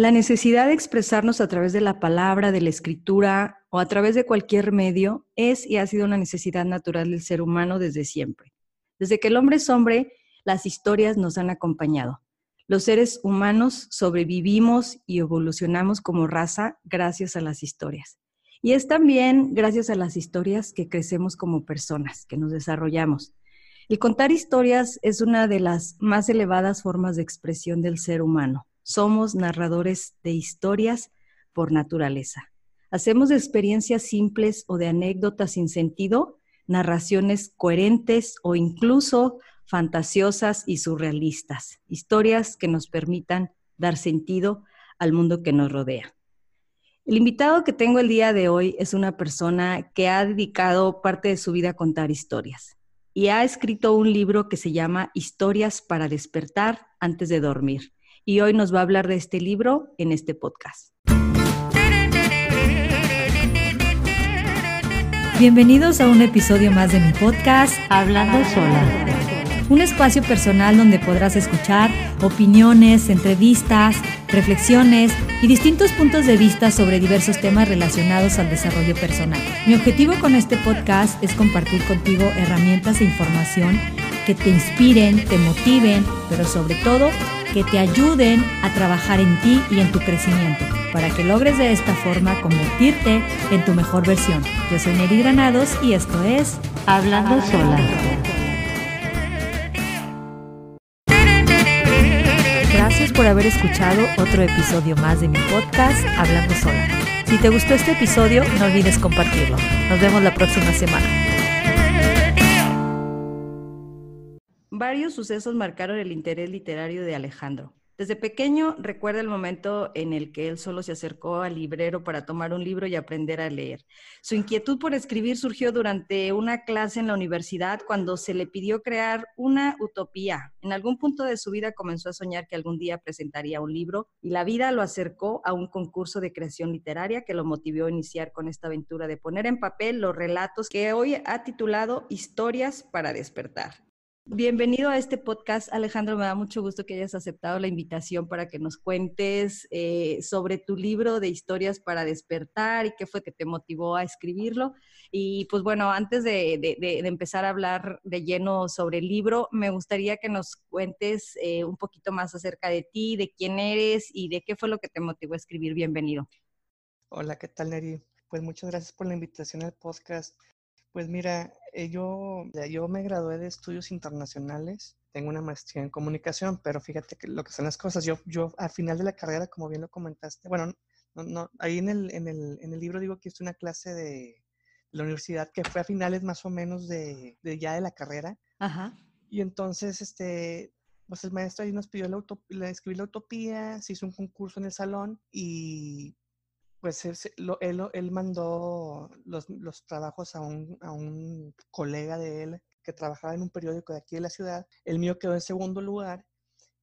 La necesidad de expresarnos a través de la palabra, de la escritura o a través de cualquier medio es y ha sido una necesidad natural del ser humano desde siempre. Desde que el hombre es hombre, las historias nos han acompañado. Los seres humanos sobrevivimos y evolucionamos como raza gracias a las historias. Y es también gracias a las historias que crecemos como personas, que nos desarrollamos. El contar historias es una de las más elevadas formas de expresión del ser humano somos narradores de historias por naturaleza. Hacemos experiencias simples o de anécdotas sin sentido, narraciones coherentes o incluso fantasiosas y surrealistas, historias que nos permitan dar sentido al mundo que nos rodea. El invitado que tengo el día de hoy es una persona que ha dedicado parte de su vida a contar historias y ha escrito un libro que se llama Historias para despertar antes de dormir y hoy nos va a hablar de este libro en este podcast. Bienvenidos a un episodio más de mi podcast Hablando Sola. Un espacio personal donde podrás escuchar opiniones, entrevistas, reflexiones y distintos puntos de vista sobre diversos temas relacionados al desarrollo personal. Mi objetivo con este podcast es compartir contigo herramientas e información que te inspiren, te motiven, pero sobre todo que te ayuden a trabajar en ti y en tu crecimiento, para que logres de esta forma convertirte en tu mejor versión. Yo soy Neri Granados y esto es Hablando Sola. Gracias por haber escuchado otro episodio más de mi podcast Hablando Sola. Si te gustó este episodio, no olvides compartirlo. Nos vemos la próxima semana. Varios sucesos marcaron el interés literario de Alejandro. Desde pequeño recuerda el momento en el que él solo se acercó al librero para tomar un libro y aprender a leer. Su inquietud por escribir surgió durante una clase en la universidad cuando se le pidió crear una utopía. En algún punto de su vida comenzó a soñar que algún día presentaría un libro y la vida lo acercó a un concurso de creación literaria que lo motivó a iniciar con esta aventura de poner en papel los relatos que hoy ha titulado Historias para despertar. Bienvenido a este podcast, Alejandro. Me da mucho gusto que hayas aceptado la invitación para que nos cuentes eh, sobre tu libro de historias para despertar y qué fue que te motivó a escribirlo. Y pues bueno, antes de, empezar a hablar de lleno sobre el libro, me gustaría que nos cuentes eh, un poquito más acerca de ti, de quién eres y de qué fue lo que te motivó a escribir. Bienvenido. Hola, ¿qué tal, Neri? Pues muchas gracias por la invitación al podcast. Pues mira, eh, yo, yo me gradué de estudios internacionales, tengo una maestría en comunicación, pero fíjate que lo que son las cosas, yo, yo al final de la carrera, como bien lo comentaste, bueno, no, no, ahí en el, en, el, en el libro digo que es una clase de la universidad que fue a finales más o menos de, de ya de la carrera. Ajá. Y entonces, este, pues el maestro ahí nos pidió la, la, escribir la utopía, se hizo un concurso en el salón y pues él, mandó los, trabajos a un, colega de él que trabajaba en un periódico de aquí de la ciudad. El mío quedó en segundo lugar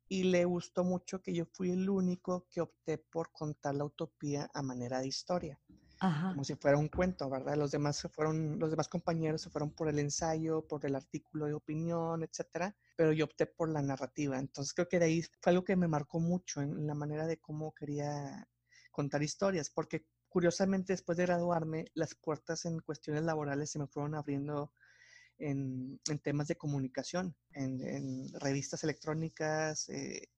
y le gustó mucho que yo fui el único que opté por contar la utopía a manera de historia. Como si fuera un cuento, ¿verdad? Los demás se fueron, los demás compañeros se fueron por el ensayo, por el artículo de opinión, etcétera, pero yo opté por la narrativa. Entonces creo que de ahí fue algo que me marcó mucho en la manera de cómo quería contar historias, porque curiosamente después de graduarme, las puertas en cuestiones laborales se me fueron abriendo en, temas de comunicación, en, revistas electrónicas eh,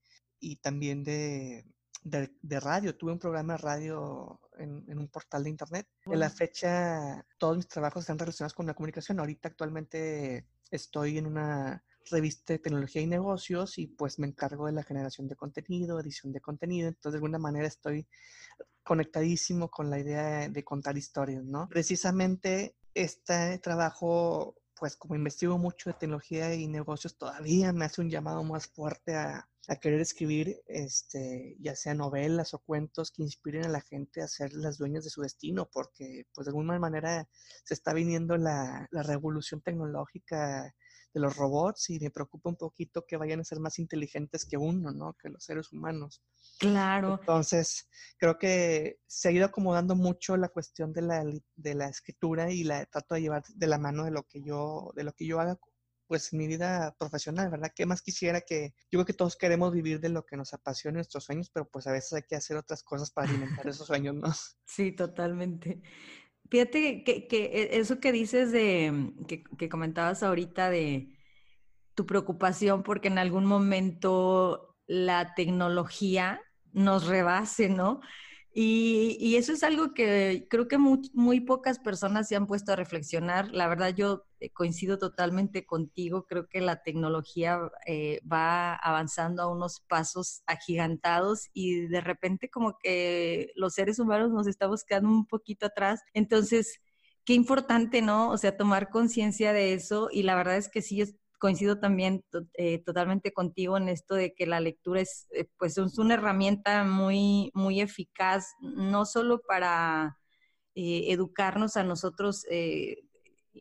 y también de, de, radio. Tuve un programa de radio en, un portal de internet. En la fecha, todos mis trabajos están relacionados con la comunicación. Ahorita actualmente estoy en una revista de tecnología y negocios y pues me encargo de la generación de contenido, edición de contenido, entonces de alguna manera estoy conectadísimo con la idea de contar historias, ¿no? Precisamente este trabajo, pues como investigo mucho de tecnología y negocios, todavía me hace un llamado más fuerte a, querer escribir, este, ya sea novelas o cuentos que inspiren a la gente a ser las dueñas de su destino, porque pues de alguna manera se está viniendo la, la revolución tecnológica de los robots y me preocupa un poquito que vayan a ser más inteligentes que uno, ¿no? Que los seres humanos. Claro. Entonces, creo que se ha ido acomodando mucho la cuestión de la, de la escritura y la trato de llevar de la mano de lo que yo, de lo que yo haga pues mi vida profesional, ¿verdad? ¿Qué más quisiera que, yo creo que todos queremos vivir de lo que nos apasiona nuestros sueños, pero pues a veces hay que hacer otras cosas para alimentar esos sueños, ¿no? Sí, totalmente. Fíjate que, que eso que dices de, que, que comentabas ahorita de tu preocupación porque en algún momento la tecnología nos rebase, ¿no? Y, eso es algo que creo que muy, pocas personas se han puesto a reflexionar. La verdad, yo eh, coincido totalmente contigo. Creo que la tecnología eh, va avanzando a unos pasos agigantados y de repente como que los seres humanos nos estamos quedando un poquito atrás. Entonces, qué importante, ¿no? O sea, tomar conciencia de eso y la verdad es que sí, coincido también eh, totalmente contigo en esto de que la lectura es, eh, pues, es una herramienta muy, muy eficaz, no solo para eh, educarnos a nosotros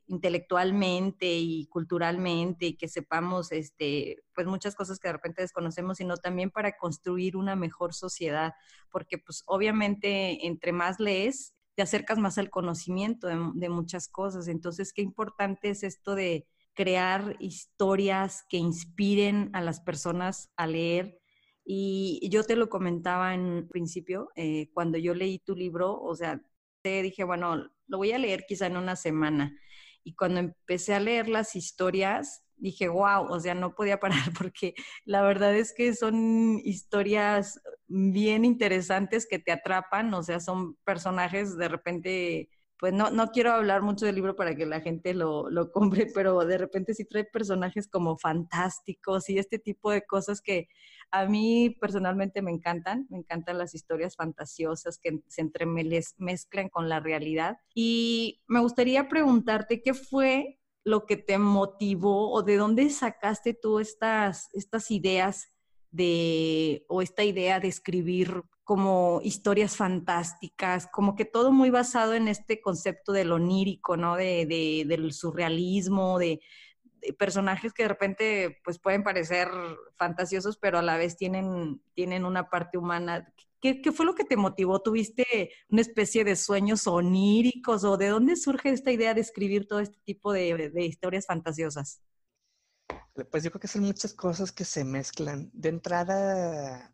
intelectualmente y culturalmente y que sepamos este pues muchas cosas que de repente desconocemos sino también para construir una mejor sociedad porque pues obviamente entre más lees te acercas más al conocimiento de muchas cosas. Entonces qué importante es esto de crear historias que inspiren a las personas a leer. Y yo te lo comentaba en principio, eh, cuando yo leí tu libro, o sea, te dije, bueno, lo voy a leer quizá en una semana. Y cuando empecé a leer las historias, dije, wow, o sea, no podía parar porque la verdad es que son historias bien interesantes que te atrapan, o sea, son personajes de repente pues no, no quiero hablar mucho del libro para que la gente lo, lo, compre, pero de repente sí trae personajes como fantásticos y este tipo de cosas que a mí personalmente me encantan, me encantan las historias fantasiosas que se entremezclan con la realidad. Y me gustaría preguntarte qué fue lo que te motivó o de dónde sacaste tú estas, estas ideas de, o esta idea de escribir como historias fantásticas, como que todo muy basado en este concepto del onírico, ¿no? De, de del surrealismo, de, personajes que de repente pues pueden parecer fantasiosos, pero a la vez tienen, tienen una parte humana. ¿Qué, ¿Qué, fue lo que te motivó? ¿Tuviste una especie de sueños oníricos o de dónde surge esta idea de escribir todo este tipo de historias fantasiosas? Pues yo creo que son muchas cosas que se mezclan. De entrada,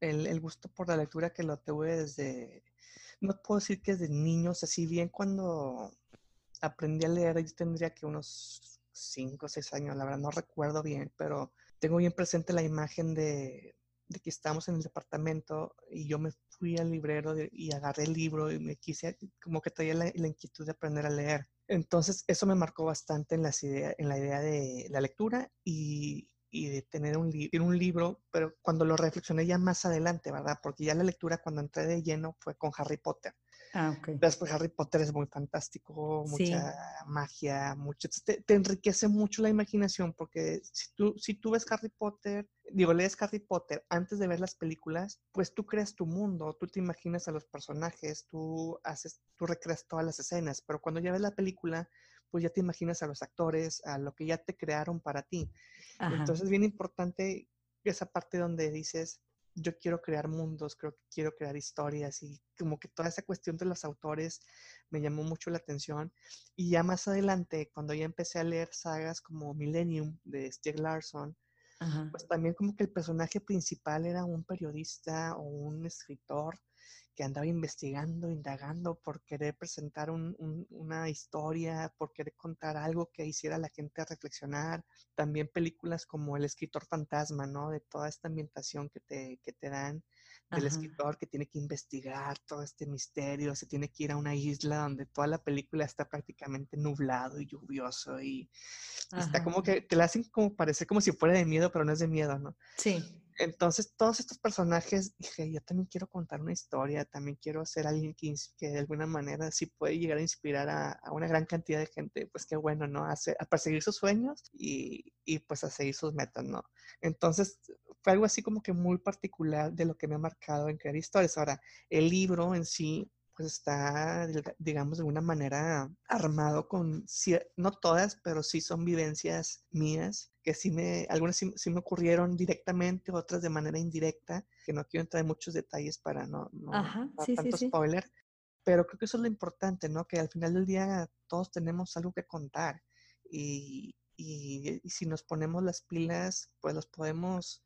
el, gusto por la lectura que lo tuve desde, no puedo decir que desde niños, así bien cuando aprendí a leer, yo tendría que unos 5 o 6 años, la verdad no recuerdo bien, pero tengo bien presente la imagen de, que estábamos en el departamento y yo me fui al librero y agarré el libro y me quise, como que traía la, inquietud de aprender a leer. Entonces, eso me marcó bastante en, las en la idea de la lectura y, y de tener un, un libro, pero cuando lo reflexioné ya más adelante, ¿verdad? Porque ya la lectura cuando entré de lleno fue con Harry Potter. Ah, ok. Después Harry Potter es muy fantástico, mucha magia, mucho, te, te, enriquece mucho la imaginación porque si tú, si tú ves Harry Potter, digo, lees Harry Potter antes de ver las películas, pues tú creas tu mundo, tú te imaginas a los personajes, tú haces, tú recreas todas las escenas, pero cuando ya ves la película, pues ya te imaginas a los actores, a lo que ya te crearon para ti. Entonces es bien importante esa parte donde dices, yo quiero crear mundos, creo que quiero crear historias y como que toda esa cuestión de los autores me llamó mucho la atención. Y ya más adelante, cuando ya empecé a leer sagas como Millennium de Stieg Larsson, pues también como que el personaje principal era un periodista o un escritor que andaba investigando, indagando por querer presentar una historia, por querer contar algo que hiciera a la gente reflexionar. También películas como El escritor fantasma, ¿no? De toda esta ambientación que te, que te dan del escritor que tiene que investigar todo este misterio, se tiene que ir a una isla donde toda la película está prácticamente nublado y lluvioso y está como que te la hacen como parecer como si fuera de miedo, pero no es de miedo, ¿no? Sí. Entonces, todos estos personajes, dije, yo también quiero contar una historia, también quiero ser alguien que, que de alguna manera sí puede llegar a inspirar a, una gran cantidad de gente, pues qué bueno, ¿no? A, a perseguir sus sueños y, y, pues a seguir sus metas, ¿no? Entonces, fue algo así como que muy particular de lo que me ha marcado en crear historias. Ahora, el libro en sí, pues está, digamos, de alguna manera armado con, no todas, pero sí son vivencias mías, que sí me, algunas sí, me ocurrieron directamente, otras de manera indirecta, que no quiero entrar en muchos detalles para no, no dar tanto spoiler, pero creo que eso es lo importante, ¿no? Que al final del día todos tenemos algo que contar y, y, si nos ponemos las pilas, pues los podemos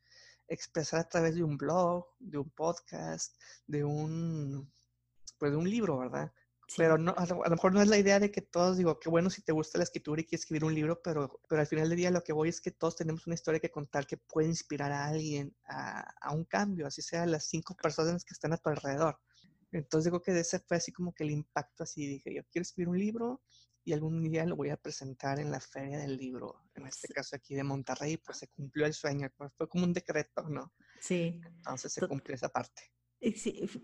expresar a través de un blog, de un podcast, de un, pues de un libro, ¿verdad? Pero no, a, lo, mejor no es la idea de que todos, digo, qué bueno si te gusta la escritura y quieres escribir un libro, pero, pero al final del día lo que voy es que todos tenemos una historia que contar que puede inspirar a alguien a, a un cambio, así sea las cinco personas que están a tu alrededor. Entonces digo que ese fue así como que el impacto así, dije, yo quiero escribir un libro y algún día lo voy a presentar en la feria del libro, en este caso aquí de Monterrey, pues se cumplió el sueño, pues fue como un decreto, ¿no? Sí. Entonces se cumplió esa parte.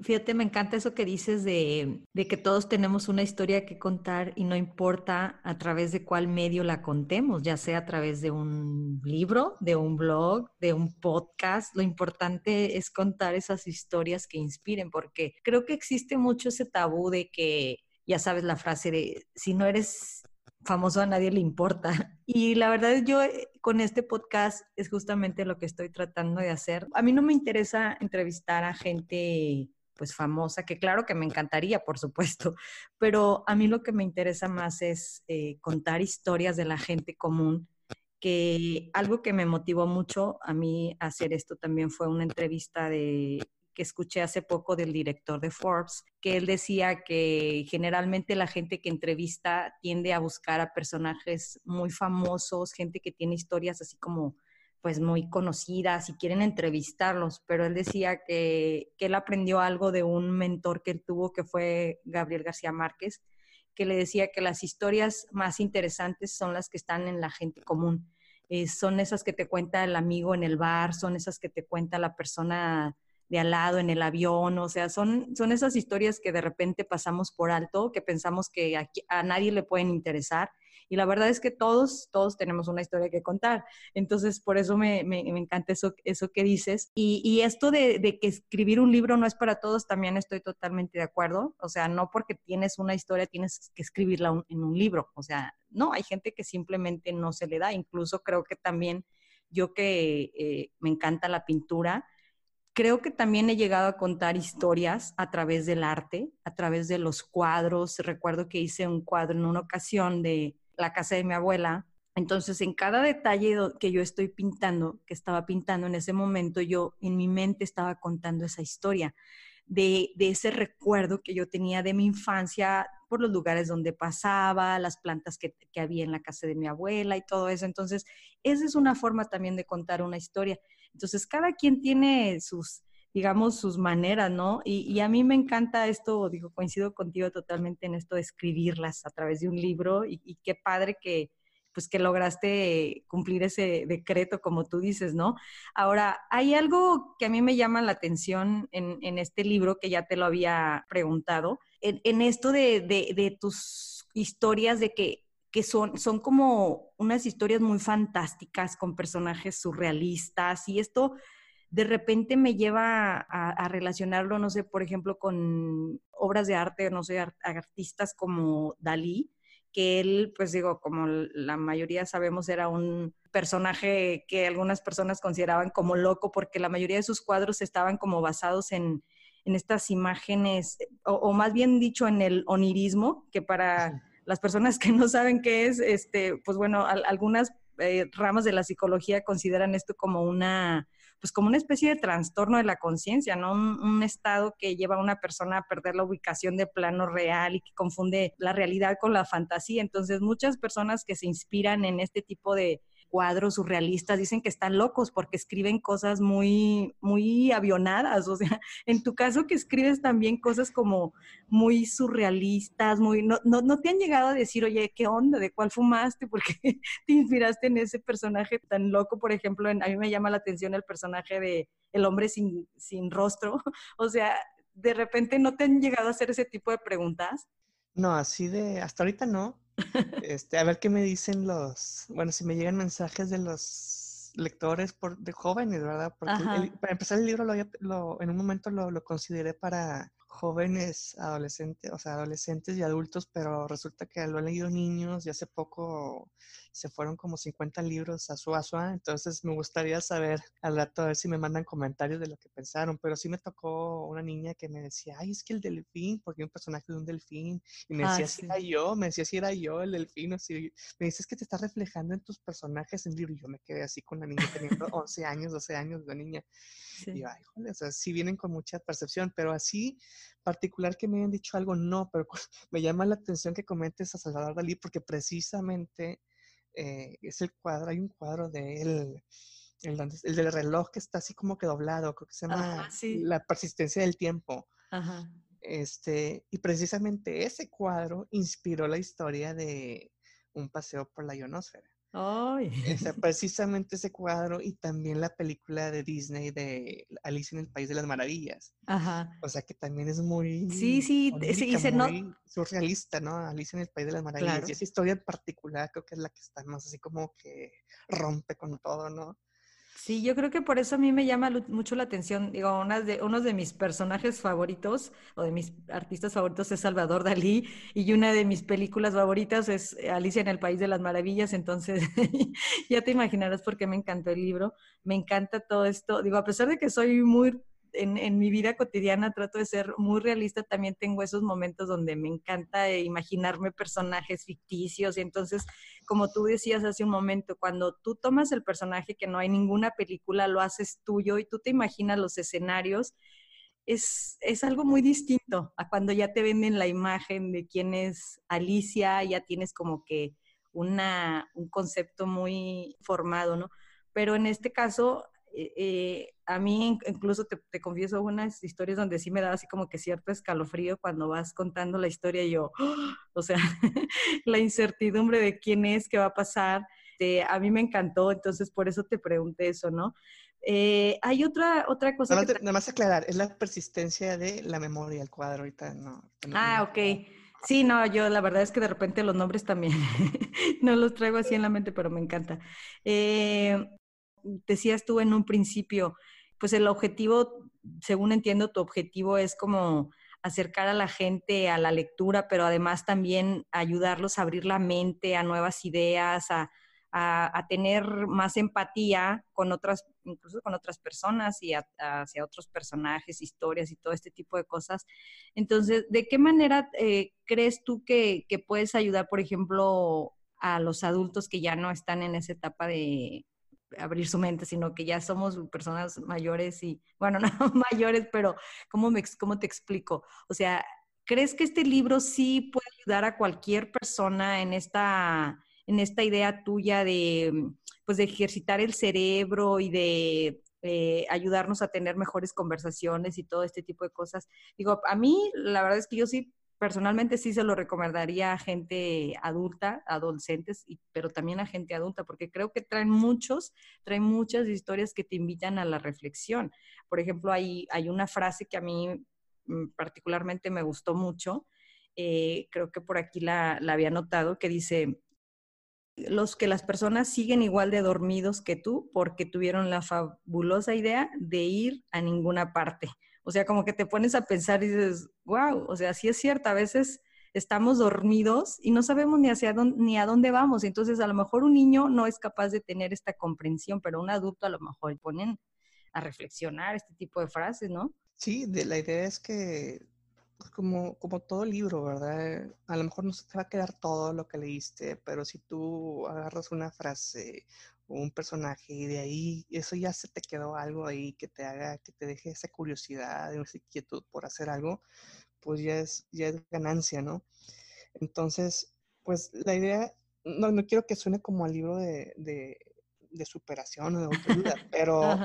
Fíjate, me encanta eso que dices de, de, que todos tenemos una historia que contar y no importa a través de cuál medio la contemos, ya sea a través de un libro, de un blog, de un podcast. Lo importante es contar esas historias que inspiren, porque creo que existe mucho ese tabú de que, ya sabes la frase de, si no eres famoso a nadie le importa. Y la verdad yo eh, con este podcast es justamente lo que estoy tratando de hacer. A mí no me interesa entrevistar a gente pues famosa, que claro que me encantaría, por supuesto, pero a mí lo que me interesa más es eh, contar historias de la gente común, que algo que me motivó mucho a mí hacer esto también fue una entrevista de que escuché hace poco del director de Forbes, que él decía que generalmente la gente que entrevista tiende a buscar a personajes muy famosos, gente que tiene historias así como pues muy conocidas y quieren entrevistarlos, pero él decía que, que él aprendió algo de un mentor que él tuvo que fue Gabriel García Márquez, que le decía que las historias más interesantes son las que están en la gente común. Eh, son esas que te cuenta el amigo en el bar, son esas que te cuenta la persona de al lado en el avión, o sea, son, son esas historias que de repente pasamos por alto, que pensamos que a, nadie le pueden interesar. Y la verdad es que todos, todos tenemos una historia que contar. Entonces, por eso me, me, encanta eso, eso que dices. Y, y esto de, de, que escribir un libro no es para todos, también estoy totalmente de acuerdo. O sea, no porque tienes una historia tienes que escribirla en un libro. O sea, no, hay gente que simplemente no se le da. Incluso creo que también yo que eh, me encanta la pintura, creo que también he llegado a contar historias a través del arte, a través de los cuadros. Recuerdo que hice un cuadro en una ocasión de la casa de mi abuela. Entonces, en cada detalle que yo estoy pintando, que estaba pintando en ese momento, yo en mi mente estaba contando esa historia de, ese recuerdo que yo tenía de mi infancia por los lugares donde pasaba, las plantas que, que había en la casa de mi abuela y todo eso. Entonces, esa es una forma también de contar una historia. Entonces, cada quien tiene sus, digamos, sus maneras, ¿no? Y, a mí me encanta esto, digo, coincido contigo totalmente en esto de escribirlas a través de un libro y, qué padre que, pues que lograste cumplir ese decreto, como tú dices, ¿no? Ahora, hay algo que a mí me llama la atención en, este libro, que ya te lo había preguntado, en, esto de, de, tus historias de que que son, son como unas historias muy fantásticas con personajes surrealistas y esto de repente me lleva a, relacionarlo, no sé, por ejemplo, con obras de arte, no sé, artistas como Dalí, que él, pues digo, como la mayoría sabemos, era un personaje que algunas personas consideraban como loco porque la mayoría de sus cuadros estaban como basados en, en estas imágenes, o, o, más bien dicho, en el onirismo, que para las personas que no saben qué es, este, pues bueno, algunas eh, ramas de la psicología consideran esto como una, pues como una especie de trastorno de la conciencia, ¿no? Un, un, estado que lleva a una persona a perder la ubicación de plano real y que confunde la realidad con la fantasía. Entonces, muchas personas que se inspiran en este tipo de, cuadros surrealistas, dicen que están locos porque escriben cosas muy, muy avionadas, o sea, en tu caso que escribes también cosas como muy surrealistas, muy, no, no, te han llegado a decir, oye, ¿qué onda? ¿De cuál fumaste? porque te inspiraste en ese personaje tan loco? Por ejemplo, en, a mí me llama la atención el personaje de El hombre sin, sin rostro, o sea, de repente no te han llegado a hacer ese tipo de preguntas. No, así de, hasta ahorita no, este, a ver qué me dicen los, bueno, si me llegan mensajes de los lectores por, de jóvenes, ¿verdad? Porque para empezar el libro lo, en un momento lo, lo, consideré para jóvenes, adolescentes, o sea, adolescentes y adultos, pero resulta que lo han leído niños y hace poco se fueron como 50 libros a su asua, entonces me gustaría saber al rato a ver si me mandan comentarios de lo que pensaron, pero sí me tocó una niña que me decía, ay, es que el delfín, porque hay un personaje de un delfín, y me decía, si era yo, me decía si era yo el delfín, o si me dices que te estás reflejando en tus personajes en libro, y yo me quedé así con la niña teniendo 11 años, 12 años de niña, y ay, joder, o sea, sí vienen con mucha percepción, pero así particular que me hayan dicho algo, no, pero me llama la atención que comentes a Salvador Dalí porque precisamente eh, es el cuadro, hay un cuadro de él, el, del reloj que está así como que doblado, creo que se llama La persistencia del tiempo. Este, y precisamente ese cuadro inspiró la historia de un paseo por la ionosfera. Ay. precisamente ese cuadro y también la película de Disney de Alicia en el País de las Maravillas. Ajá. O sea que también es muy. Sí, sí, sí muy surrealista, ¿no? Alicia en el País de las Maravillas. Y esa historia en particular creo que es la que está más así como que rompe con todo, ¿no? Sí, yo creo que por eso a mí me llama mucho la atención. Digo, uno de mis personajes favoritos o de mis artistas favoritos es Salvador Dalí y una de mis películas favoritas es Alicia en el País de las Maravillas. Entonces, ya te imaginarás por qué me encantó el libro. Me encanta todo esto. Digo, a pesar de que soy muy en, mi vida cotidiana trato de ser muy realista, también tengo esos momentos donde me encanta imaginarme personajes ficticios y entonces, como tú decías hace un momento, cuando tú tomas el personaje que no hay ninguna película, lo haces tuyo y tú te imaginas los escenarios, es, es, algo muy distinto a cuando ya te venden la imagen de quién es Alicia, ya tienes como que una, un concepto muy formado, ¿no? Pero en este caso, eh, eh, a mí incluso te, confieso unas historias donde sí me da así como que cierto escalofrío cuando vas contando la historia y yo, o sea, la incertidumbre de quién es, qué va a pasar, eh, a mí me encantó, entonces por eso te pregunté eso, ¿no? hay otra, otra cosa. Nada, más aclarar, es la persistencia de la memoria, el cuadro ahorita, no. ah, ok. Sí, no, yo la verdad es que de repente los nombres también no los traigo así en la mente, pero me encanta. Eh, decías tú en un principio, pues el objetivo, según entiendo, tu objetivo es como acercar a la gente a la lectura, pero además también ayudarlos a abrir la mente a nuevas ideas, a, tener más empatía con otras, incluso con otras personas y hacia otros personajes, historias y todo este tipo de cosas. Entonces, ¿de qué manera eh, crees tú que, que puedes ayudar, por ejemplo, a los adultos que ya no están en esa etapa de, abrir su mente, sino que ya somos personas mayores y, bueno, no mayores, pero ¿cómo, me, ¿cómo te explico? O sea, ¿crees que este libro sí puede ayudar a cualquier persona en esta, en esta idea tuya de, pues, de ejercitar el cerebro y de eh, ayudarnos a tener mejores conversaciones y todo este tipo de cosas? Digo, a mí la verdad es que yo sí personalmente sí se lo recomendaría a gente adulta, adolescentes, pero también a gente adulta, porque creo que traen muchos, traen muchas historias que te invitan a la reflexión. Por ejemplo, hay, hay una frase que a mí mm, particularmente me gustó mucho, eh, creo que por aquí la, la había notado, que dice, los que las personas siguen igual de dormidos que tú porque tuvieron la fabulosa idea de ir a ninguna parte. O sea, como que te pones a pensar y dices, wow, o sea, sí es cierto, a veces estamos dormidos y no sabemos ni hacia dónde, ni a dónde vamos. Entonces, a lo mejor un niño no es capaz de tener esta comprensión, pero un adulto a lo mejor ponen a reflexionar este tipo de frases, ¿no? Sí, la idea es que como, como todo libro, ¿verdad? A lo mejor no se te va a quedar todo lo que leíste, pero si tú agarras una frase un personaje y de ahí eso ya se te quedó algo ahí que te haga, que te deje esa curiosidad, esa inquietud por hacer algo, pues ya es, ya es ganancia, ¿no? Entonces, pues la idea, no, no quiero que suene como al libro de, de, superación o de autoayuda, pero,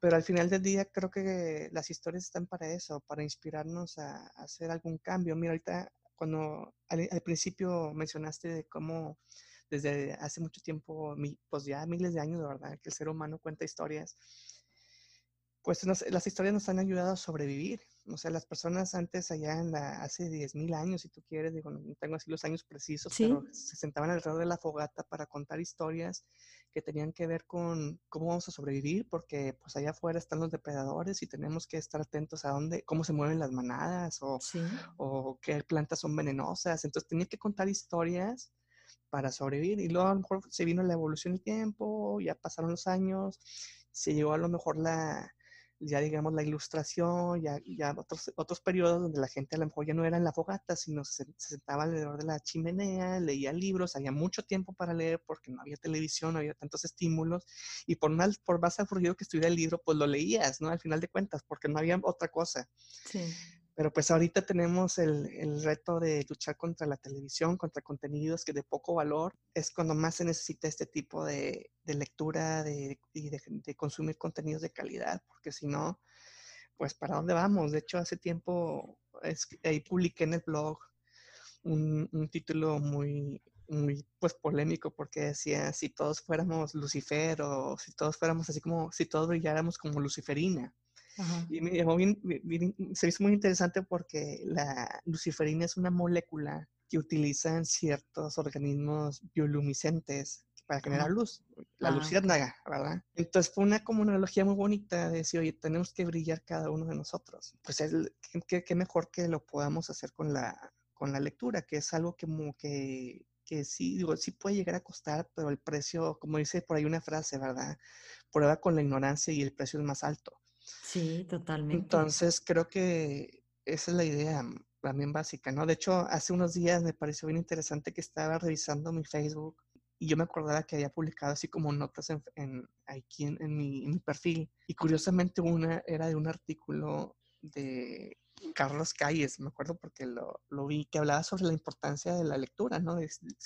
pero al final del día creo que las historias están para eso, para inspirarnos a, hacer algún cambio. Mira, ahorita cuando al principio mencionaste de cómo desde hace mucho tiempo, pues ya miles de años, de verdad, que el ser humano cuenta historias. Pues las historias nos han ayudado a sobrevivir. O sea, las personas antes, allá en la, hace 10.000 años, si tú quieres, digo, no tengo así los años precisos, pero se sentaban alrededor de la fogata para contar historias que tenían que ver con cómo vamos a sobrevivir, porque pues allá afuera están los depredadores y tenemos que estar atentos a dónde, cómo se mueven las manadas o, o qué plantas son venenosas. Entonces tenía que contar historias para sobrevivir y luego a lo mejor se vino la evolución del tiempo, ya pasaron los años, se llegó a lo mejor la, ya digamos la ilustración, ya, ya otros, otros periodos donde la gente a lo mejor ya no era en la fogata, sino se, sentaba alrededor de la chimenea, leía libros, había mucho tiempo para leer porque no había televisión, no había tantos estímulos, y por, mal, por más aburrido que estuviera el libro, pues lo leías, ¿no? Al final de cuentas, porque no había otra cosa. Sí. Pero pues ahorita tenemos el, el, reto de luchar contra la televisión, contra contenidos que de poco valor. Es cuando más se necesita este tipo de, de lectura de, y de, consumir contenidos de calidad, porque si no, pues para dónde vamos. De hecho, hace tiempo ahí publiqué en el blog un, un título muy, muy pues polémico porque decía si todos fuéramos Lucifer o si todos fuéramos así como si todos brilláramos como Luciferina. Y me se hizo muy interesante porque la luciferina es una molécula que utilizan ciertos organismos bioluminescentes para generar luz, la ah, luciérnaga, ¿verdad? Entonces fue una como una analogía muy bonita de decir, oye, tenemos que brillar cada uno de nosotros. Pues es, ¿qué, mejor que lo podamos hacer con la, con la lectura, que es algo que, como que, que sí, digo, sí puede llegar a costar, pero el precio, como dice por ahí una frase, ¿verdad? Prueba con la ignorancia y el precio es más alto. Sí, totalmente. Entonces, creo que esa es la idea también básica, ¿no? De hecho, hace unos días me pareció bien interesante que estaba revisando mi Facebook y yo me acordaba que había publicado así como notas en, aquí en, mi, perfil. Y curiosamente una era de un artículo de Carlos Calles, me acuerdo porque lo, lo vi, que hablaba sobre la importancia de la lectura, ¿no?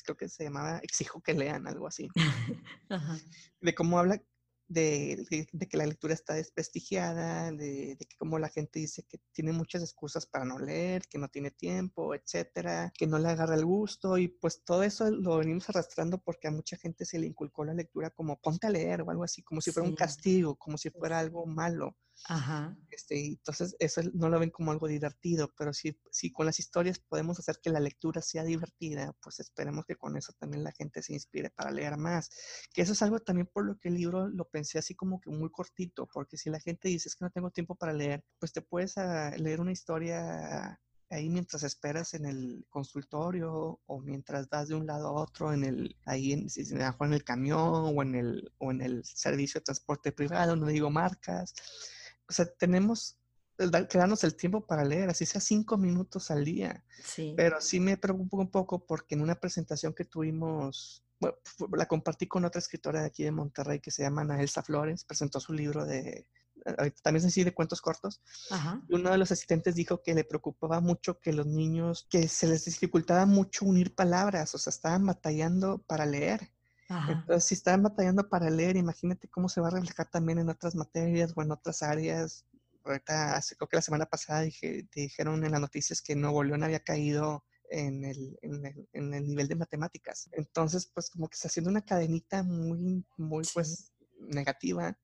creo que se llamaba Exijo que lean, algo así. De cómo habla de, que la lectura está desprestigiada, de, que como la gente dice que tiene muchas excusas para no leer, que no tiene tiempo, etcétera, que no le agarra el gusto y pues todo eso lo venimos arrastrando porque a mucha gente se le inculcó la lectura como ponte a leer o algo así, como si fuera un castigo, como si fuera algo malo. Ajá. Este, entonces, eso no lo ven como algo divertido, pero si, si con las historias podemos hacer que la lectura sea divertida, pues esperemos que con eso también la gente se inspire para leer más. Que eso es algo también por lo que el libro lo pensé así como que muy cortito, porque si la gente dice es que no tengo tiempo para leer, pues te puedes ah, leer una historia ahí mientras esperas en el consultorio o mientras vas de un lado a otro en el ahí en, en el camión o en el o en el servicio de transporte privado no digo marcas o sea, tenemos que darnos el tiempo para leer, así sea cinco minutos al día. Sí. Pero sí me preocupa un poco porque en una presentación que tuvimos, bueno, la compartí con otra escritora de aquí de Monterrey que se llama Elsa Flores, presentó su libro de, también es así de cuentos cortos. Ajá. Uno de los asistentes dijo que le preocupaba mucho que los niños, que se les dificultaba mucho unir palabras, o sea, estaban batallando para leer. Entonces, si están batallando para leer, imagínate cómo se va a reflejar también en otras materias o en otras áreas. Ahorita, creo que la semana pasada dije, dijeron en las noticias que Nuevo León había caído en el, en el, en el nivel de matemáticas. Entonces, pues como que está haciendo una cadenita muy, muy, pues, negativa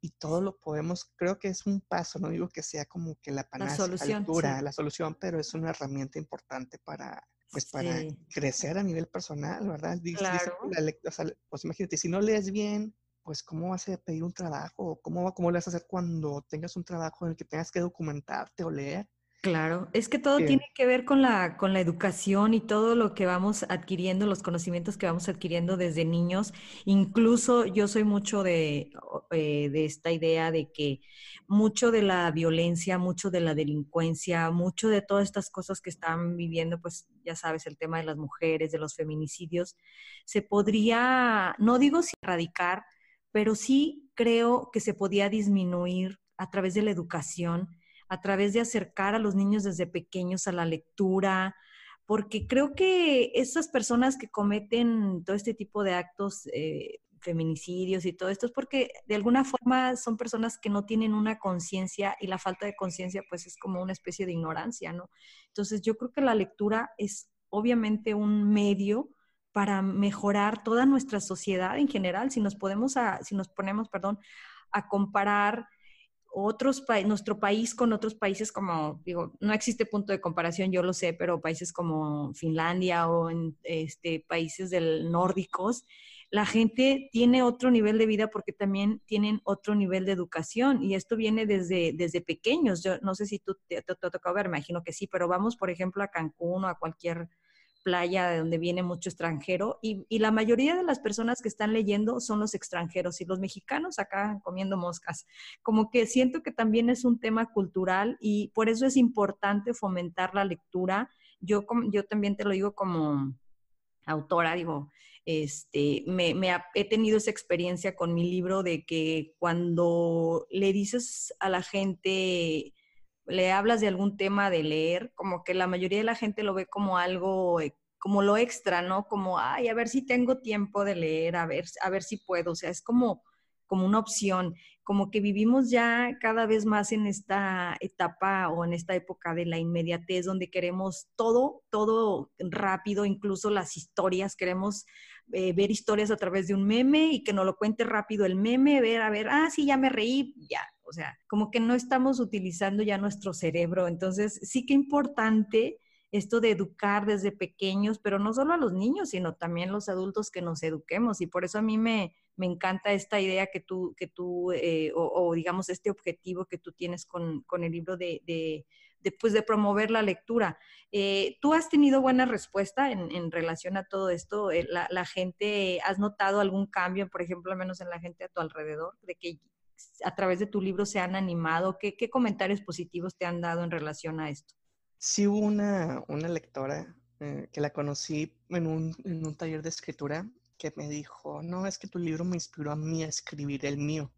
y todo lo podemos, creo que es un paso, no digo que sea como que la panacea, la, solución, la, la solución, pero es una herramienta importante para pues para crecer a nivel personal, ¿verdad? Claro. o sea, pues imagínate, si no lees bien, pues cómo vas a pedir un trabajo, cómo, cómo le vas a hacer cuando tengas un trabajo en el que tengas que documentarte o leer. Claro, es que todo tiene que ver con la, con la educación y todo lo que vamos adquiriendo, los conocimientos que vamos adquiriendo desde niños. Incluso yo soy mucho de, eh, de esta idea de que mucho de la violencia, mucho de la delincuencia, mucho de todas estas cosas que están viviendo, pues ya sabes, el tema de las mujeres, de los feminicidios, se podría, no digo si erradicar, pero sí creo que se podía disminuir a través de la educación a través de acercar a los niños desde pequeños a la lectura, porque creo que esas personas que cometen todo este tipo de actos, eh, feminicidios y todo esto, es porque de alguna forma son personas que no tienen una conciencia y la falta de conciencia pues es como una especie de ignorancia, ¿no? Entonces yo creo que la lectura es obviamente un medio para mejorar toda nuestra sociedad en general, si nos podemos, a, si nos ponemos, perdón, a comparar otros nuestro país con otros países como, digo, no existe punto de comparación, yo lo sé, pero países como Finlandia o en este, países del nórdicos, la gente tiene otro nivel de vida porque también tienen otro nivel de educación y esto viene desde, desde pequeños. Yo no sé si tú te, te, te ha tocado ver, imagino que sí, pero vamos, por ejemplo, a Cancún o a cualquier playa de donde viene mucho extranjero y, la mayoría de las personas que están leyendo son los extranjeros y los mexicanos acá comiendo moscas. Como que siento que también es un tema cultural y por eso es importante fomentar la lectura. Yo, yo también te lo digo como autora, digo, este, me, he tenido esa experiencia con mi libro de que cuando le dices a la gente le hablas de algún tema de leer, como que la mayoría de la gente lo ve como algo, eh, como lo extra, ¿no? Como, ay, a ver si tengo tiempo de leer, a ver, a ver si puedo. O sea, es como, como una opción, como que vivimos ya cada vez más en esta etapa o en esta época de la inmediatez donde queremos todo, todo rápido, incluso las historias, queremos eh, ver historias a través de un meme y que nos lo cuente rápido el meme, ver, a ver, ah, sí, ya me reí, ya, o sea, como que no estamos utilizando ya nuestro cerebro. Entonces, sí que importante esto de educar desde pequeños, pero no solo a los niños, sino también los adultos que nos eduquemos. Y por eso a mí me, me encanta esta idea que tú, que tú eh, o, digamos, este objetivo que tú tienes con, con el libro de, de, de, pues, de promover la lectura. Eh, ¿Tú has tenido buena respuesta en, en relación a todo esto? Eh, la, la, gente, ¿has notado algún cambio, por ejemplo, al menos en la gente a tu alrededor, de que a través de tu libro se han animado? ¿Qué, comentarios positivos te han dado en relación a esto? Sí hubo una, una lectora eh, que la conocí en un, en un taller de escritura que me dijo, no, es que tu libro me inspiró a mí a escribir el mío.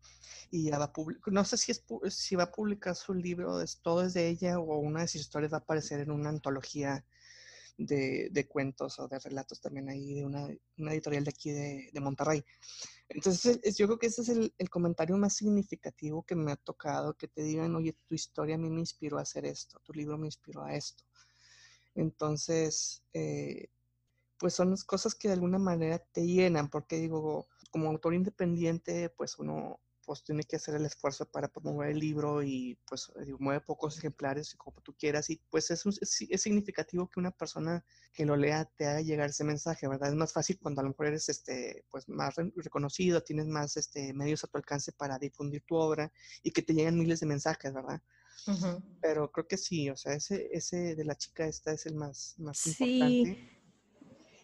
Y ya va a no sé si, es, si va a publicar su libro, es, todo es de ella o una de sus historias va a aparecer en una antología de, de cuentos o de relatos también ahí de una, una editorial de aquí de, de Monterrey. Entonces, es, yo creo que ese es el, el, comentario más significativo que me ha tocado, que te digan, oye, tu historia a mí me inspiró a hacer esto, tu libro me inspiró a esto. Entonces, eh, pues son cosas que de alguna manera te llenan, porque digo, como autor independiente, pues uno pues tiene que hacer el esfuerzo para promover el libro y pues mueve pocos ejemplares como tú quieras y pues es, es, es, significativo que una persona que lo lea te haga llegar ese mensaje, ¿verdad? Es más fácil cuando a lo mejor eres este, pues más reconocido, tienes más este, medios a tu alcance para difundir tu obra y que te lleguen miles de mensajes, ¿verdad? Uh -huh. Pero creo que sí, o sea, ese, ese de la chica esta es el más, más sí. importante.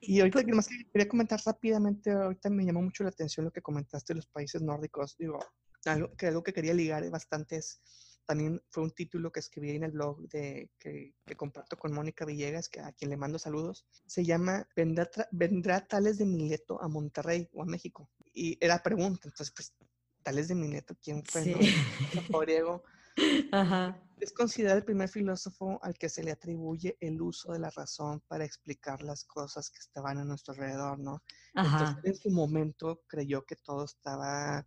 Y ahorita más que quería comentar rápidamente, ahorita me llamó mucho la atención lo que comentaste de los países nórdicos. Digo, algo que, algo que quería ligar bastante es, también fue un título que escribí en el blog de, que, que comparto con Mónica Villegas, que, a quien le mando saludos. Se llama ¿Vendrá, ¿Vendrá Tales de Mileto a Monterrey o a México? Y era pregunta, entonces pues Tales de Mileto, ¿quién fue? Sí. ¿no? Ajá. Es considerado el primer filósofo al que se le atribuye el uso de la razón para explicar las cosas que estaban a nuestro alrededor, ¿no? Ajá. Entonces, en su momento creyó que todo estaba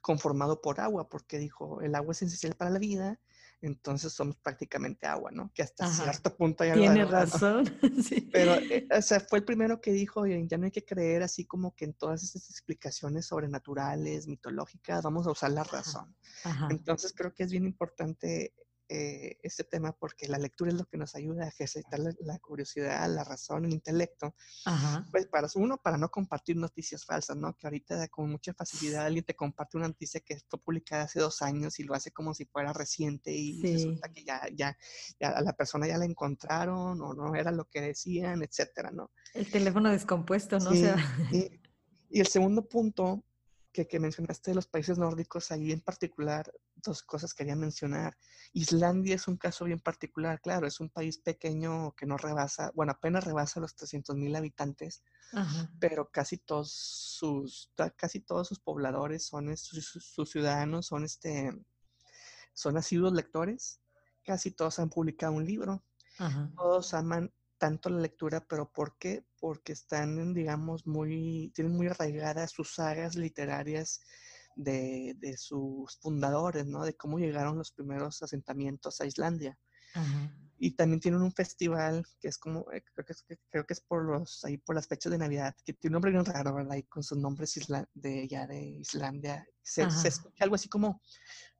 conformado por agua, porque dijo, el agua es esencial para la vida, entonces somos prácticamente agua, ¿no? Que hasta Ajá. cierto punto ya Tiene razón. ¿no? sí. Pero, eh, o sea, fue el primero que dijo, ya no hay que creer así como que en todas estas explicaciones sobrenaturales, mitológicas, vamos a usar la razón. Ajá. Entonces creo que es bien importante eh, este tema porque la lectura es lo que nos ayuda a ejercitar la, la curiosidad, la razón, el intelecto. Ajá. Pues para uno, para no compartir noticias falsas, ¿no? Que ahorita con mucha facilidad alguien te comparte una noticia que fue publicada hace dos años y lo hace como si fuera reciente y sí. resulta que ya, ya, ya a la persona ya la encontraron o no era lo que decían, etcétera, ¿no? El teléfono descompuesto, ¿no? Sí, o sea... y, y el segundo punto que, que, mencionaste de los países nórdicos, ahí en particular, dos cosas quería mencionar. Islandia es un caso bien particular, claro, es un país pequeño que no rebasa, bueno, apenas rebasa los 300 mil habitantes, Ajá. pero casi todos sus, casi todos sus pobladores son, sus, sus ciudadanos son, este, son asiduos lectores, casi todos han publicado un libro, Ajá. todos aman tanto la lectura, pero ¿por qué? Porque están, digamos, muy, tienen muy arraigadas sus sagas literarias de, de, sus fundadores, ¿no? De cómo llegaron los primeros asentamientos a Islandia. Y también tienen un festival que es como, eh, creo que es, creo que es por los, ahí por las fechas de Navidad, que tiene un nombre bien raro, ¿verdad? Y con sus nombres isla, de ya de Islandia. Se, se, escucha algo así como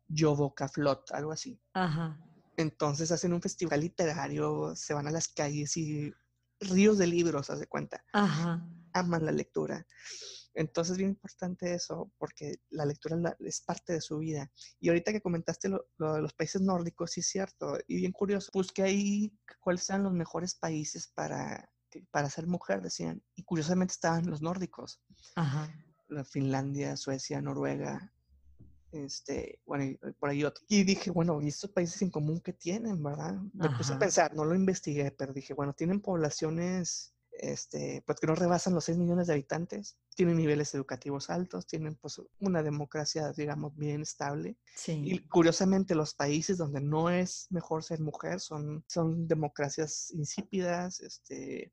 Jovokaflot, algo así. Ajá. Entonces hacen un festival literario, se van a las calles y ríos de libros, haz de cuenta. Ajá. Aman la lectura. Entonces, es bien importante eso, porque la lectura es parte de su vida. Y ahorita que comentaste lo, de los países nórdicos, sí es cierto, y bien curioso, busqué ahí cuáles eran los mejores países para, para ser mujer, decían, y curiosamente estaban los nórdicos. Ajá. Finlandia, Suecia, Noruega, este, bueno, y por ahí otro. Y dije, bueno, ¿y estos países en común que tienen, verdad? Me puse a pensar, no lo investigué, pero dije, bueno, tienen poblaciones, este, pues que no rebasan los 6 millones de habitantes, tienen niveles educativos altos, tienen pues una democracia, digamos, bien estable. Sí. Y curiosamente los países donde no es mejor ser mujer son, son democracias insípidas, este,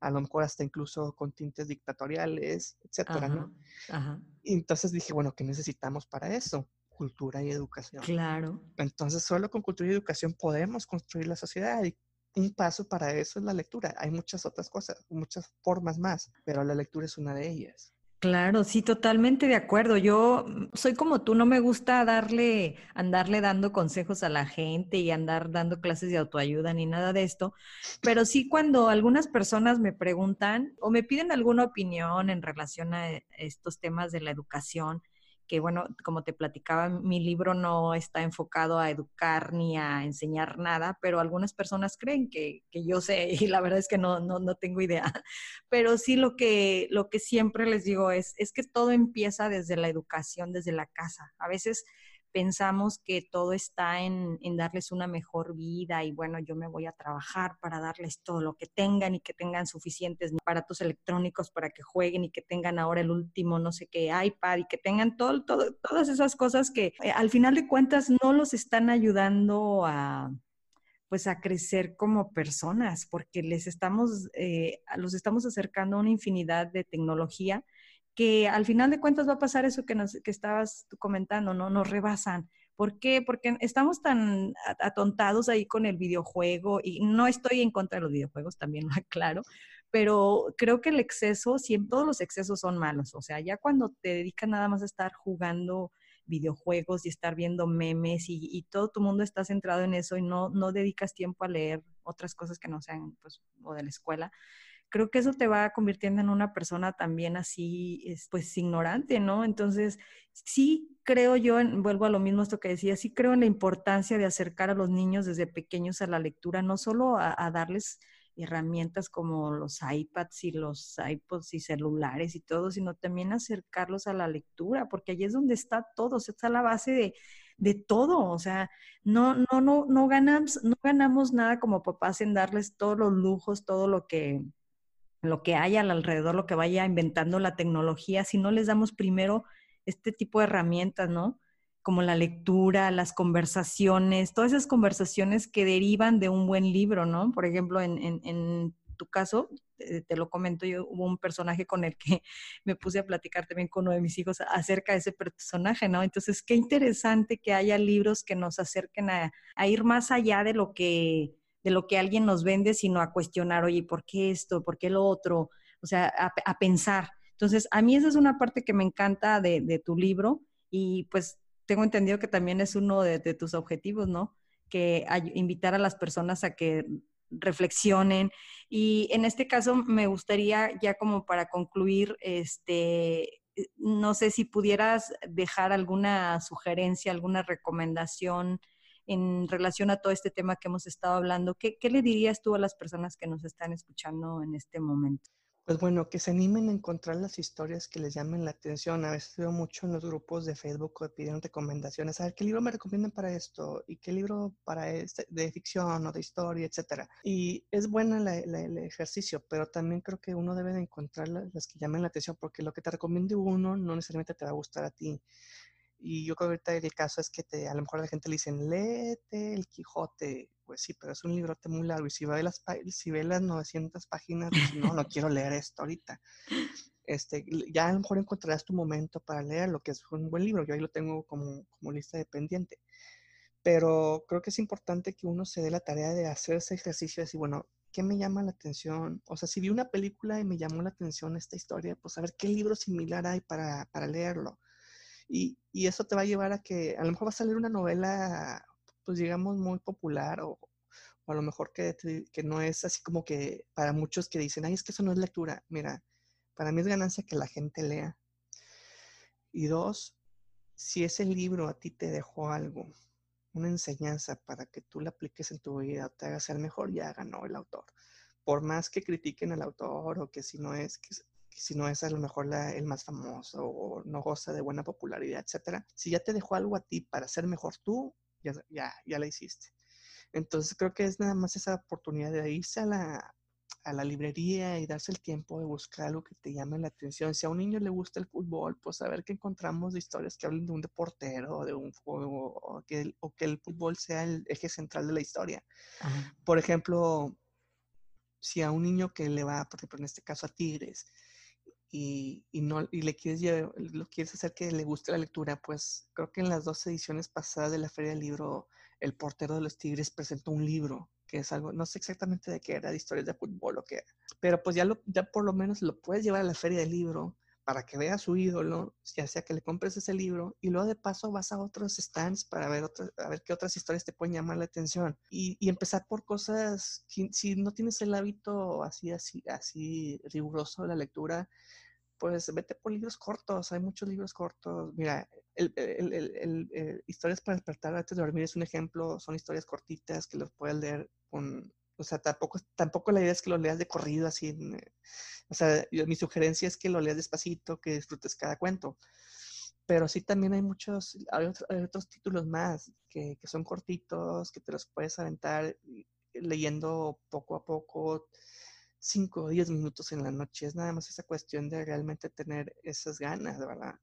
a lo mejor hasta incluso con tintes dictatoriales, etcétera, ¿no? Ajá. Y entonces dije, bueno, ¿qué necesitamos para eso? Cultura y educación. Claro. Entonces, solo con cultura y educación podemos construir la sociedad y un paso para eso es la lectura. Hay muchas otras cosas, muchas formas más, pero la lectura es una de ellas. Claro, sí, totalmente de acuerdo. Yo mm, soy como tú, no me gusta darle, andarle dando consejos a la gente y andar dando clases de autoayuda ni nada de esto, pero sí cuando algunas personas me preguntan o me piden alguna opinión en relación a estos temas de la educación, que bueno, como te platicaba, mi libro no está enfocado a educar ni a enseñar nada, pero algunas personas creen que, que yo sé y la verdad es que no, no, no, tengo idea. Pero sí lo que, lo que siempre les digo es, es que todo empieza desde la educación, desde la casa. A veces pensamos que todo está en, darles una mejor vida y bueno, yo me voy a trabajar para darles todo lo que tengan y que tengan suficientes aparatos electrónicos para que jueguen y que tengan ahora el último no sé qué iPad y que tengan todo, todo todas esas cosas que eh, al final de cuentas no los están ayudando a pues a crecer como personas, porque les estamos, eh, los estamos acercando a una infinidad de tecnología que al final de cuentas va a pasar eso que, nos, que estabas comentando, ¿no? Nos rebasan. ¿Por qué? Porque estamos tan atontados ahí con el videojuego y no estoy en contra de los videojuegos, también lo aclaro, pero creo que el exceso, todos los excesos son malos. O sea, ya cuando te dedicas nada más a estar jugando videojuegos y estar viendo memes y, y todo tu mundo está centrado en eso y no, no dedicas tiempo a leer otras cosas que no sean, pues, o de la escuela, creo que eso te va convirtiendo en una persona también así, pues ignorante, ¿no? Entonces, sí creo yo, vuelvo a lo mismo esto que decía, sí creo en la importancia de acercar a los niños desde pequeños a la lectura, no solo a, darles herramientas como los iPads y los iPods y celulares y todo, sino también acercarlos a la lectura, porque allí es donde está todo, está la base de, de todo, o sea, no, no, no, no ganamos, no ganamos nada como papás en darles todos los lujos, todo lo que, lo que haya alrededor, lo que vaya inventando la tecnología, si no les damos primero este tipo de herramientas, ¿no? Como la lectura, las conversaciones, todas esas conversaciones que derivan de un buen libro, ¿no? Por ejemplo, en, tu caso, te, lo comento yo, hubo un personaje con el que me puse a platicar también con uno de mis hijos acerca de ese personaje, ¿no? Entonces, qué interesante que haya libros que nos acerquen a ir más allá de lo que de lo que alguien nos vende, sino a cuestionar, oye, ¿por qué esto? ¿Por qué lo otro? O sea, a, pensar. Entonces, a mí esa es una parte que me encanta de, tu libro y pues tengo entendido que también es uno de, tus objetivos, ¿no? Que invitar a las personas a que reflexionen. Y en este caso me gustaría ya como para concluir, este, no sé si pudieras dejar alguna sugerencia, alguna recomendación en relación a todo este tema que hemos estado hablando. ¿Qué, le dirías tú a las personas que nos están escuchando en este momento? Pues bueno, que se animen a encontrar las historias que les llamen la atención. A veces veo mucho en los grupos de Facebook que piden recomendaciones. A ver, ¿qué libro me recomiendan para esto? ¿Y qué libro para este, de ficción o de historia, etcétera? Y es buena el ejercicio, pero también creo que uno debe de encontrar las que llamen la atención, porque lo que te recomiende uno no necesariamente te va a gustar a ti. Y yo creo que ahorita el caso es que te, a lo mejor la gente le dicen, léete el Quijote. Pues sí, pero es un librote muy largo. Y si ve las, si ve las 900 páginas, pues no, no quiero leer esto ahorita. Este, ya a lo mejor encontrarás tu momento para leer lo que es un buen libro. Yo ahí lo tengo como, como lista de pendiente. Pero creo que es importante que uno se dé la tarea de hacer ese ejercicio de decir, bueno, ¿qué me llama la atención? O sea, si vi una película y me llamó la atención esta historia, pues a ver qué libro similar hay para, para leerlo y, eso te va a llevar a que a lo mejor va a salir una novela, pues digamos, muy popular o, o a lo mejor que, que no es así como que para muchos que dicen, ay, es que eso no es lectura. Mira, para mí es ganancia que la gente lea. Y dos, si ese libro a ti te dejó algo, una enseñanza para que tú la apliques en tu vida te haga ser mejor, ya ganó el autor. Por más que critiquen al autor o que si no es, si no es a lo mejor el más famoso o no goza de buena popularidad, etcétera, si ya te dejó algo a ti para ser mejor tú, ya, ya, ya la hiciste. Entonces creo que es nada más esa oportunidad de irse a la, a la librería y darse el tiempo de buscar algo que te llame la atención. Si a un niño le gusta el fútbol, pues a ver qué encontramos de historias que hablen de un deportero o de un juego o que, el, o que el fútbol sea el eje central de la historia. Por ejemplo, si a un niño que le va, por ejemplo, en este caso a Tigres, y, y, no, y le quieres, lo quieres hacer que le guste la lectura, pues creo que en las dos ediciones pasadas de la Feria del Libro, el portero de los Tigres presentó un libro que es algo, no sé exactamente de qué era, de historias de fútbol o qué pero pues ya, lo, ya por lo menos lo puedes llevar a la feria del libro para que vea a su ídolo, ya sea que le compres ese libro y luego de paso vas a otros stands para ver, otras, a ver qué otras historias te pueden llamar la atención y, y empezar por cosas, si no tienes el hábito así, así, así riguroso de la lectura, pues vete por libros cortos, hay muchos libros cortos. Mira, el, el, el, Historias para despertar antes de dormir es un ejemplo, son historias cortitas que los puedes leer con, o sea, tampoco, tampoco la idea es que lo leas de corrido así, o sea, mi sugerencia es que lo leas despacito, que disfrutes cada cuento. Pero sí también hay muchos, hay, otros títulos más que, que son cortitos, que te los puedes aventar leyendo poco a poco 5 o 10 minutos en la noche. Es nada más esa cuestión de realmente tener esas ganas, ¿verdad?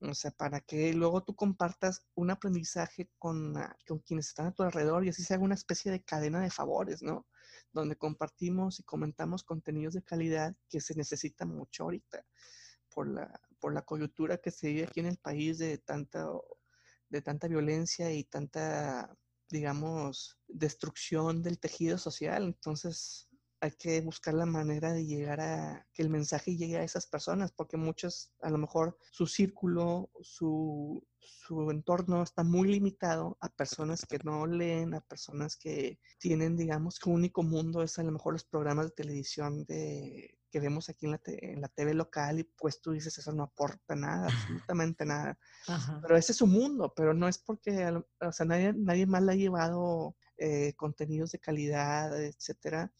O sea, para que luego tú compartas un aprendizaje con, ah, con quienes están a tu alrededor y así se haga una especie de cadena de favores, ¿no? Donde compartimos y comentamos contenidos de calidad que se necesita mucho ahorita por la, por la coyuntura que se vive aquí en el país de tanta, de tanta violencia y tanta, digamos, destrucción del tejido social. Entonces, hay que buscar la manera de llegar a que el mensaje llegue a esas personas, porque muchos, a lo mejor, su círculo, su, su entorno está muy limitado a personas que no leen, a personas que tienen, digamos, que único mundo es a lo mejor los programas de televisión de que vemos aquí en la, en la TV local y pues tú dices eso no aporta nada, absolutamente nada. Pero ese es su mundo, pero no es porque, o sea, nadie, nadie más le ha llevado eh, contenidos de calidad, etcétera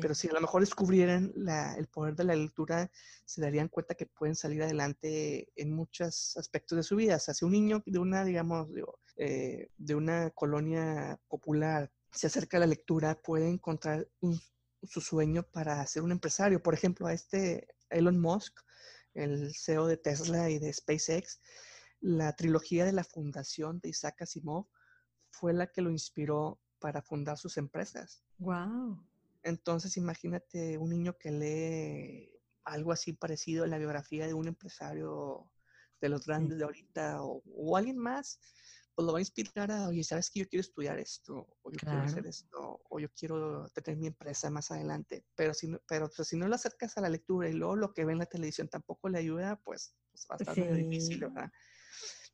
pero si a lo mejor descubrieran el poder de la lectura, se darían cuenta que pueden salir adelante en muchos aspectos de su vida. O sea, si un niño de una, digamos, eh, de una colonia popular se acerca a la lectura, puede encontrar su sueño para ser un empresario. Por ejemplo, a este Elon Musk, el CEO de Tesla y de SpaceX, la trilogía de la fundación de Isaac Asimov fue la que lo inspiró para fundar sus empresas. Wow. Entonces, imagínate un niño que lee algo así parecido a la biografía de un empresario de los grandes de ahorita o, alguien más, pues lo va a inspirar a, oye, ¿sabes que yo quiero estudiar esto? O yo quiero hacer esto, o yo quiero tener mi empresa más adelante. Pero si no, pero pues, si no lo acercas a la lectura y luego lo que ve en la televisión tampoco le ayuda, pues, pues va a estar muy difícil, ¿verdad?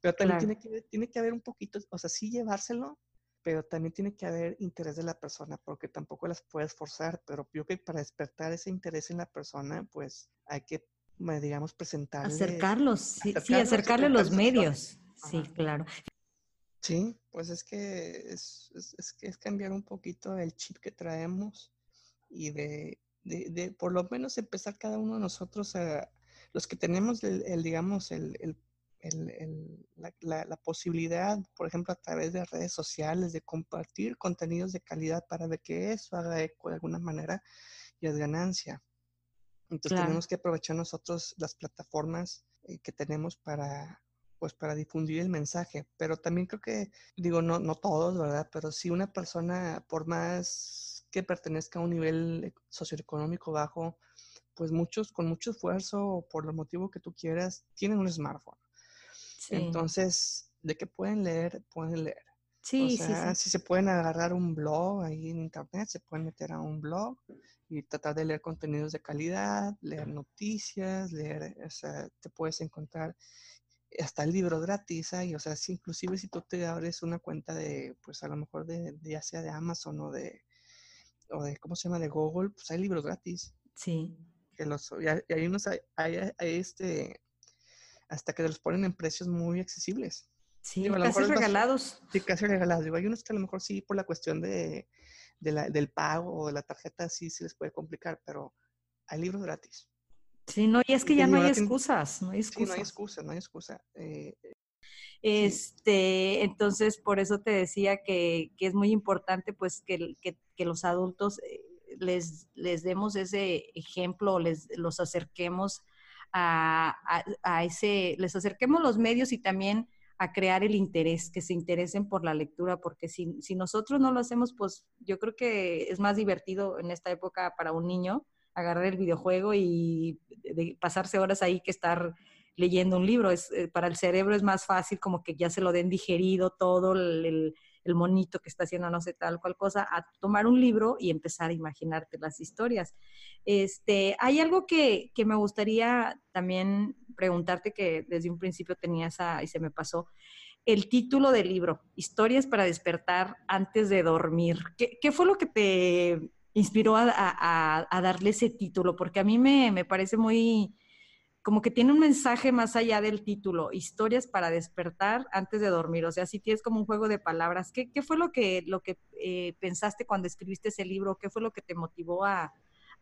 Pero también tiene, que, tiene que haber un poquito, o sea, sí llevárselo, pero también tiene que haber interés de la persona, porque tampoco las puedes forzar, pero yo que para despertar ese interés en la persona, pues hay que, digamos, presentar. Acercarlos, sí, acercarle los medios. Sí, claro. Sí, pues es que es, es, es, cambiar un poquito el chip que traemos y de, de, de, por lo menos empezar cada uno de nosotros a, los que tenemos el, digamos, el, el el, la, la, posibilidad, por ejemplo, a través de redes sociales, de compartir contenidos de calidad para ver que eso haga eco de alguna manera y es ganancia. Entonces tenemos que aprovechar nosotros las plataformas eh, que tenemos para, pues, para difundir el mensaje. Pero también creo que, digo, no, no todos, ¿verdad? Pero si una persona, por más que pertenezca a un nivel socioeconómico bajo, pues muchos, con mucho esfuerzo o por el motivo que tú quieras, tienen un smartphone. Entonces, de que pueden leer, pueden leer. Sí, o sea, Si se pueden agarrar un blog ahí en internet, se pueden meter a un blog y tratar de leer contenidos de calidad, leer noticias, leer, o sea, te puedes encontrar hasta el libro gratis ahí, o sea, si, inclusive si tú te abres una cuenta de, pues a lo mejor de, ya sea de Amazon o de, o de, ¿cómo se llama? De Google, pues hay libros gratis. Sí. que los, y hay, unos, hay, este, hasta que los ponen en precios muy accesibles. Sí, casi regalados. sí, casi regalados. Digo, hay unos que a lo mejor sí, por la cuestión de, del pago o de la tarjeta, sí, sí les puede complicar, pero hay libros gratis. Sí, no, y es que ya no hay excusas, no hay excusas. No hay excusa, no hay excusa. Eh, este, entonces, por eso te decía que, es muy importante, pues, que, que, los adultos eh, les, les demos ese ejemplo, les los acerquemos a, a, ese, les acerquemos los medios y también a crear el interés, que se interesen por la lectura, porque si, si nosotros no lo hacemos, pues yo creo que es más divertido en esta época para un niño agarrar el videojuego y pasarse horas ahí que estar leyendo un libro. Es, eh, para el cerebro es más fácil como que ya se lo den digerido todo el, monito que está haciendo no sé tal cual cosa, a tomar un libro y empezar a imaginarte las historias. Este, hay algo que, que me gustaría también preguntarte que desde un principio tenía esa y se me pasó. El título del libro, Historias para despertar antes de dormir. ¿Qué, qué fue lo que te inspiró a, a, a, darle ese título? Porque a mí me, me parece muy, como que tiene un mensaje más allá del título, historias para despertar antes de dormir. O sea, si tienes como un juego de palabras, ¿qué, fue lo que, lo que eh, pensaste cuando escribiste ese libro? ¿Qué fue lo que te motivó a,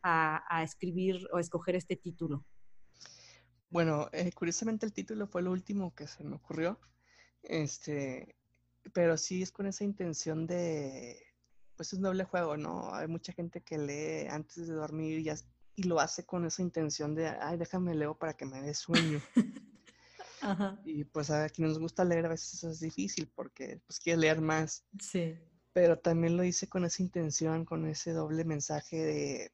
a, escribir o escoger este título? Bueno, eh, curiosamente el título fue lo último que se me ocurrió, este, pero sí es con esa intención de, pues es un doble juego, ¿no? Hay mucha gente que lee antes de dormir y y lo hace con esa intención de, ay, déjame leo para que me dé sueño. Y pues a quien nos gusta leer a veces es difícil porque pues quiere leer más. Sí. Pero también lo hice con esa intención, con ese doble mensaje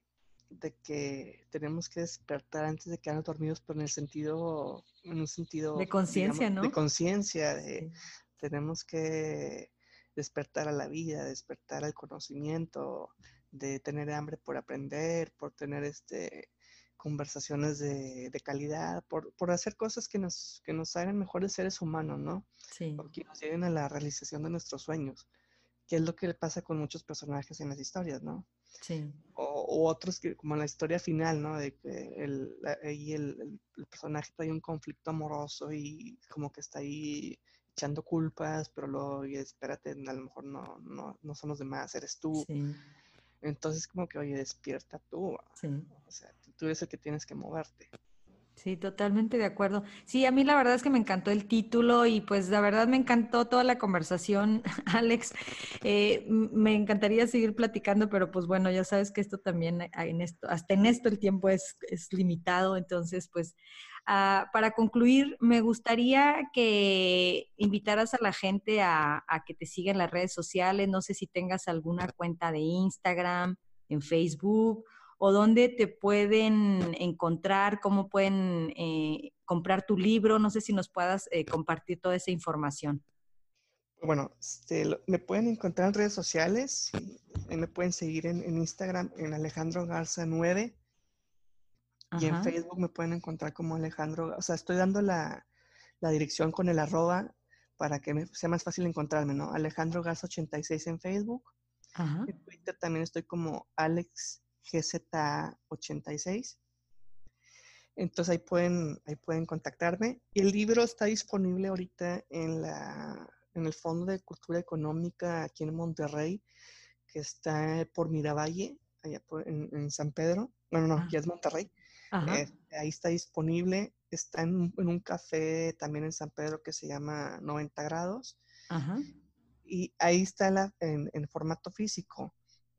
de, que tenemos que despertar antes de quedarnos dormidos, pero en el sentido, en un sentido... De conciencia, ¿no? De conciencia, de tenemos que despertar a la vida, despertar al conocimiento, de tener hambre por aprender, por tener este, conversaciones de, calidad, por, hacer cosas que nos, que nos hagan mejores seres humanos, ¿no? Sí. que nos lleven a la realización de nuestros sueños, que es lo que le pasa con muchos personajes en las historias, ¿no? Sí. O, otros que, como la historia final, ¿no? De que el, el, el, personaje trae un conflicto amoroso y como que está ahí echando culpas, pero luego, y espérate, a lo mejor no, no, no son los demás, eres tú. Sí. Entonces, como que, oye, despierta tú. Sí. O sea, tú eres el que tienes que moverte. Sí, totalmente de acuerdo. Sí, a mí la verdad es que me encantó el título y pues la verdad me encantó toda la conversación, Alex. Eh, me encantaría seguir platicando, pero pues bueno, ya sabes que esto también, eh, en esto, hasta en esto el tiempo es, limitado, entonces pues Ah, para concluir, me gustaría que invitaras a la gente a, que te siga en las redes sociales. No sé si tengas alguna cuenta de Instagram, en Facebook, o dónde te pueden encontrar, cómo pueden eh, comprar tu libro. No sé si nos puedas eh, compartir toda esa información. Bueno, este, me pueden encontrar en redes sociales, me pueden seguir en, en Instagram en Alejandro Garza 9 y en Facebook me pueden encontrar como Alejandro, o sea, estoy dando la, dirección con el arroba para que sea más fácil encontrarme, ¿no? Alejandro Garza 86 en Facebook. En Twitter también estoy como AlexGZ86. Entonces ahí pueden, ahí pueden contactarme. Y el libro está disponible ahorita en, la, en el Fondo de Cultura Económica aquí en Monterrey, que está por Miravalle, allá en, San Pedro. Bueno, no, ya es Monterrey. Eh, ahí está disponible. Está en, un café también en San Pedro que se llama 90 grados. Y ahí está la, en, formato físico.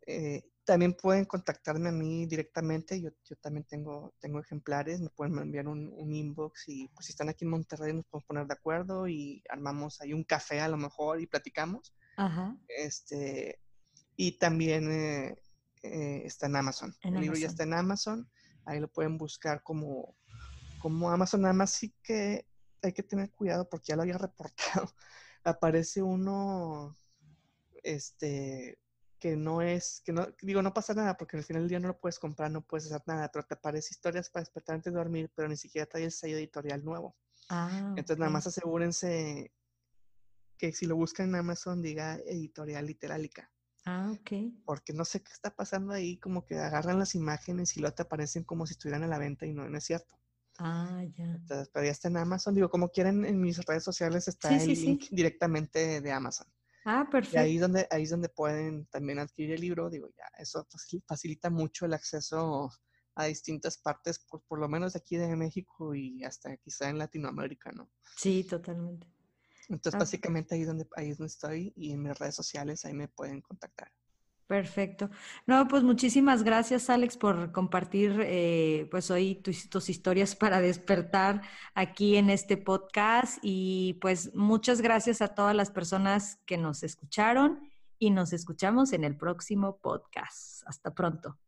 Eh, también pueden contactarme a mí directamente. Yo, yo también tengo, tengo ejemplares. Me pueden enviar un, inbox y pues si están aquí en Monterrey nos podemos poner de acuerdo y armamos ahí un café a lo mejor y platicamos. Este, y también eh, está en Amazon. El libro ya está en Amazon. Ahí lo pueden buscar como, como Amazon. Nada más sí que hay que tener cuidado porque ya lo había reportado. Aparece uno, este, que no es, que no, digo, no pasa nada porque al final del día no lo puedes comprar, no puedes hacer nada, pero te aparece historias para despertar antes de dormir, pero ni siquiera trae el sello editorial nuevo. Ah, Entonces nada más asegúrense que si lo buscan en Amazon diga editorial literálica. Ah, ok. Porque no sé qué está pasando ahí, como que agarran las imágenes y luego te aparecen como si estuvieran a la venta y no, no es cierto. Ah, ya. Entonces, pero ya está en Amazon. Digo, como quieren, en mis redes sociales está Sí, el sí, sí. link directamente de Amazon. Ah, Y perfecto. ahí es donde, ahí es donde pueden también adquirir el libro. Digo, ya, eso facil- facilita mucho el acceso a distintas partes, por, por lo menos de aquí de México y hasta quizá en Latinoamérica, ¿no? Sí, totalmente. Entonces, Ah, básicamente ahí es donde, ahí es donde estoy y en mis redes sociales ahí me pueden contactar. Perfecto. No, pues muchísimas gracias, Alex, por compartir eh, pues hoy tus, tus historias para despertar aquí en este podcast. Y pues muchas gracias a todas las personas que nos escucharon y nos escuchamos en el próximo podcast. Hasta pronto.